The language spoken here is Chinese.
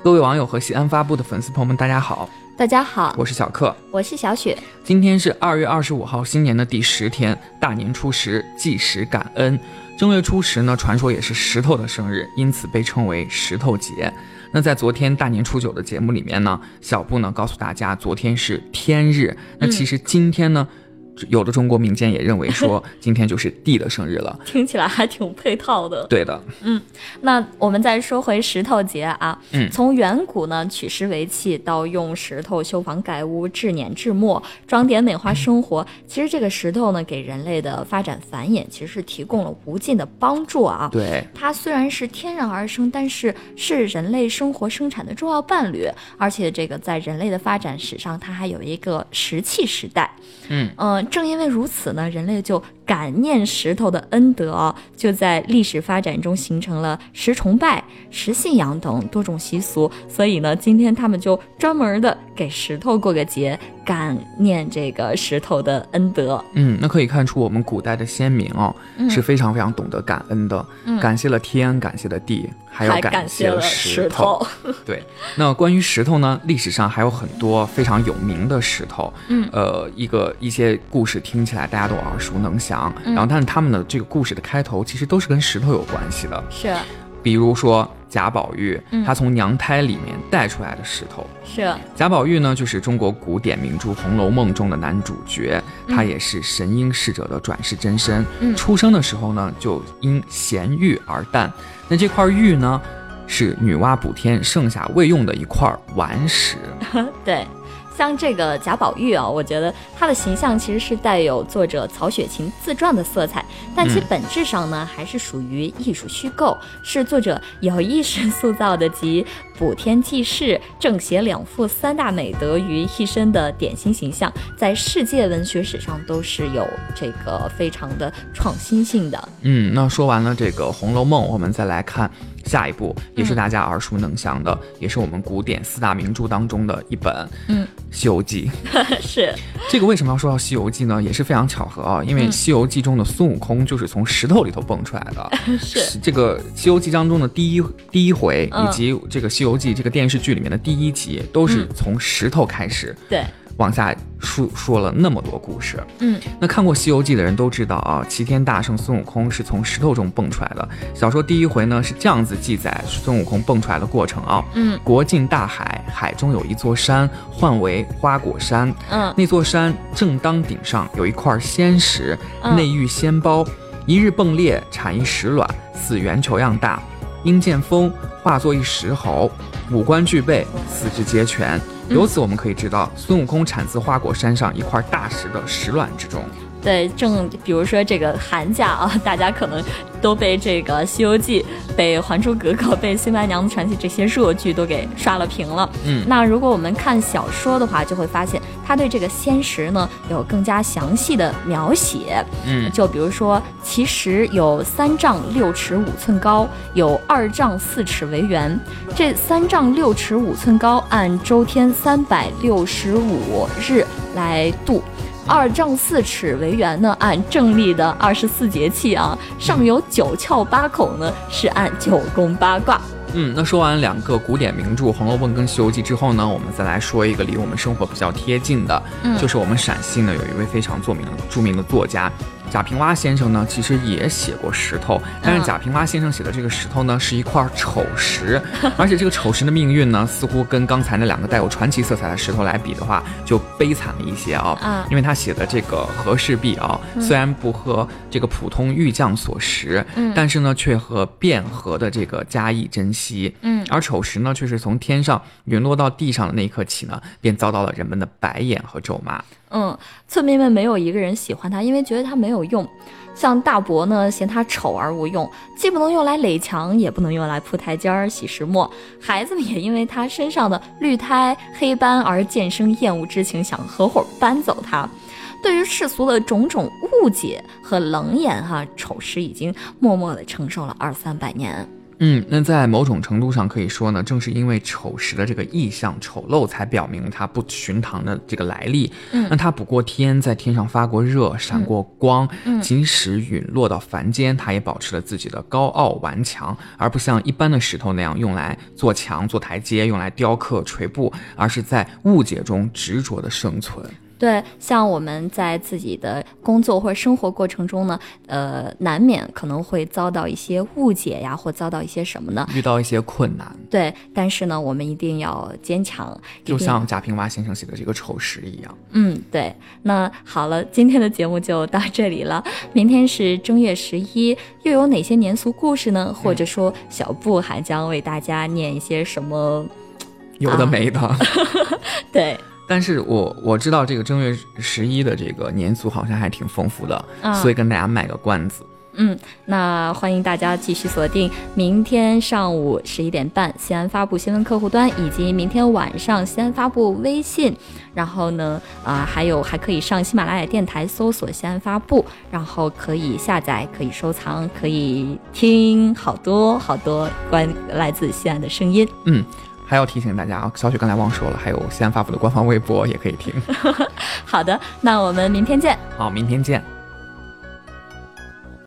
各位网友和西安发布的粉丝朋友们，大家好，大家好，我是小克，我是小雪。今天是二月二十五号，新年的第十天，大年初十，祭时感恩。正月初十呢，传说也是石头的生日，因此被称为石头节。那在昨天大年初九的节目里面呢，小布呢告诉大家，昨天是天日。那其实今天呢？有的中国民间也认为说，今天就是地的生日了，听起来还挺配套的。对的，嗯，那我们再说回石头节啊，嗯，从远古呢取石为器，到用石头修房盖屋、制碾制墨、装点美化生活，其实这个石头呢给人类的发展繁衍其实是提供了无尽的帮助啊。对，它虽然是天然而生，但是是人类生活生产的重要伴侣，而且这个在人类的发展史上，它还有一个石器时代。嗯嗯。正因为如此呢，人类就感念石头的恩德，就在历史发展中形成了石崇拜、石信仰等多种习俗。所以呢，今天他们就专门的给石头过个节。感念这个石头的恩德，嗯，那可以看出我们古代的先民哦，是非常非常懂得感恩的，感谢了天，感谢了地，还有感谢了石头。对，那关于石头呢，历史上还有很多非常有名的石头，嗯，呃，一个一些故事听起来大家都耳熟能详，然后但是他们的这个故事的开头其实都是跟石头有关系的，是。比如说贾宝玉，他从娘胎里面带出来的石头是贾宝玉呢，就是中国古典名著《红楼梦》中的男主角，他也是神瑛侍者的转世真身。出生的时候呢，就因咸玉而诞。那这块玉呢，是女娲补天剩下未用的一块顽石。对。像这个贾宝玉啊，我觉得他的形象其实是带有作者曹雪芹自传的色彩，但其本质上呢，还是属于艺术虚构，是作者有意识塑造的集补天济世、正邪两副三大美德于一身的典型形象，在世界文学史上都是有这个非常的创新性的。嗯，那说完了这个《红楼梦》，我们再来看。下一部也是大家耳熟能详的，也是我们古典四大名著当中的一本，嗯，《西游记》是这个为什么要说到《西游记》呢？也是非常巧合啊，因为《西游记》中的孙悟空就是从石头里头蹦出来的。是这个《西游记》当中的第一第一回，以及这个《西游记》这个电视剧里面的第一集，都是从石头开始。对。往下说说了那么多故事，嗯，那看过《西游记》的人都知道啊，齐天大圣孙悟空是从石头中蹦出来的。小说第一回呢是这样子记载孙悟空蹦出来的过程啊，嗯，国境大海，海中有一座山，唤为花果山，嗯，那座山正当顶上有一块仙石，内遇仙包，一日迸裂，产一石卵，似圆球样大，因见风化作一石猴，五官具备，四肢皆全。由此我们可以知道，孙悟空产自花果山上一块大石的石卵之中。对，正比如说这个寒假啊，大家可能都被这个《西游记》、被《还珠格格》、被《新白娘子传奇》这些热剧都给刷了屏了。嗯，那如果我们看小说的话，就会发现他对这个仙石呢有更加详细的描写。嗯，就比如说，其实有三丈六尺五寸高，有二丈四尺为圆。这三丈六尺五寸高，按周天三百六十五日来度。二丈四尺为圆呢，按正历的二十四节气啊，上有九窍八孔呢，是按九宫八卦。嗯，那说完两个古典名著《红楼梦》跟《西游记》之后呢，我们再来说一个离我们生活比较贴近的，就是我们陕西呢有一位非常著名的著名的作家。贾平凹先生呢，其实也写过石头，但是贾平凹先生写的这个石头呢，是一块丑石，而且这个丑石的命运呢，似乎跟刚才那两个带有传奇色彩的石头来比的话，就悲惨了一些啊。因为他写的这个和氏璧啊，虽然不和这个普通玉匠所识，但是呢，却和卞和的这个嘉义珍惜。嗯，而丑时呢，却是从天上陨落到地上的那一刻起呢，便遭到了人们的白眼和咒骂。嗯，村民们没有一个人喜欢他，因为觉得他没有用。像大伯呢，嫌他丑而无用，既不能用来垒墙，也不能用来铺台阶儿、洗石磨。孩子们也因为他身上的绿苔黑斑而渐生厌恶之情，想合伙搬走他。对于世俗的种种误解和冷眼，哈，丑时已经默默地承受了二三百年。嗯，那在某种程度上可以说呢，正是因为丑时的这个意象丑陋，才表明它不寻常的这个来历。嗯，那它不过天，在天上发过热，闪过光，即使陨落到凡间，它也保持了自己的高傲顽强，而不像一般的石头那样用来做墙、做台阶，用来雕刻、锤布，而是在误解中执着的生存。对，像我们在自己的工作或者生活过程中呢，呃，难免可能会遭到一些误解呀，或遭到一些什么呢？遇到一些困难。对，但是呢，我们一定要坚强，就像贾平凹先生写的这个丑时一样。嗯，对。那好了，今天的节目就到这里了。明天是正月十一，又有哪些年俗故事呢？或者说，小布还将为大家念一些什么？有的没的。对。但是我我知道这个正月十一的这个年俗好像还挺丰富的，所以跟大家卖个关子。嗯，那欢迎大家继续锁定明天上午十一点半西安发布新闻客户端，以及明天晚上西安发布微信。然后呢，啊，还有还可以上喜马拉雅电台搜索西安发布，然后可以下载、可以收藏、可以听好多好多关来自西安的声音。嗯。还要提醒大家啊，小雪刚才忘说了，还有西安发布的官方微博也可以听。好的，那我们明天见。好，明天见。